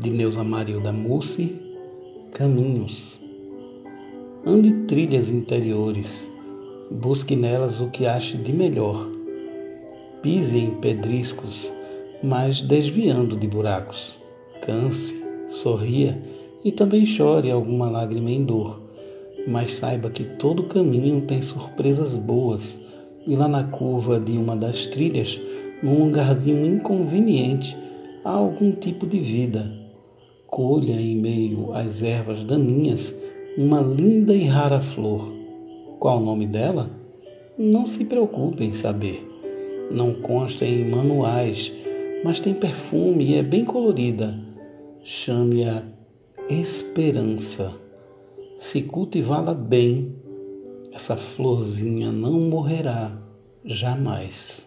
de Neuza Marilda Mussi, Caminhos. Ande trilhas interiores, busque nelas o que ache de melhor. Pise em pedriscos, mas desviando de buracos. Canse, sorria e também chore alguma lágrima em dor. Mas saiba que todo caminho tem surpresas boas, e lá na curva de uma das trilhas, num lugarzinho inconveniente, há algum tipo de vida. Colha em meio às ervas daninhas uma linda e rara flor. Qual o nome dela? Não se preocupe em saber. Não consta em manuais, mas tem perfume e é bem colorida. Chame-a esperança. Se cultivá-la bem, essa florzinha não morrerá jamais.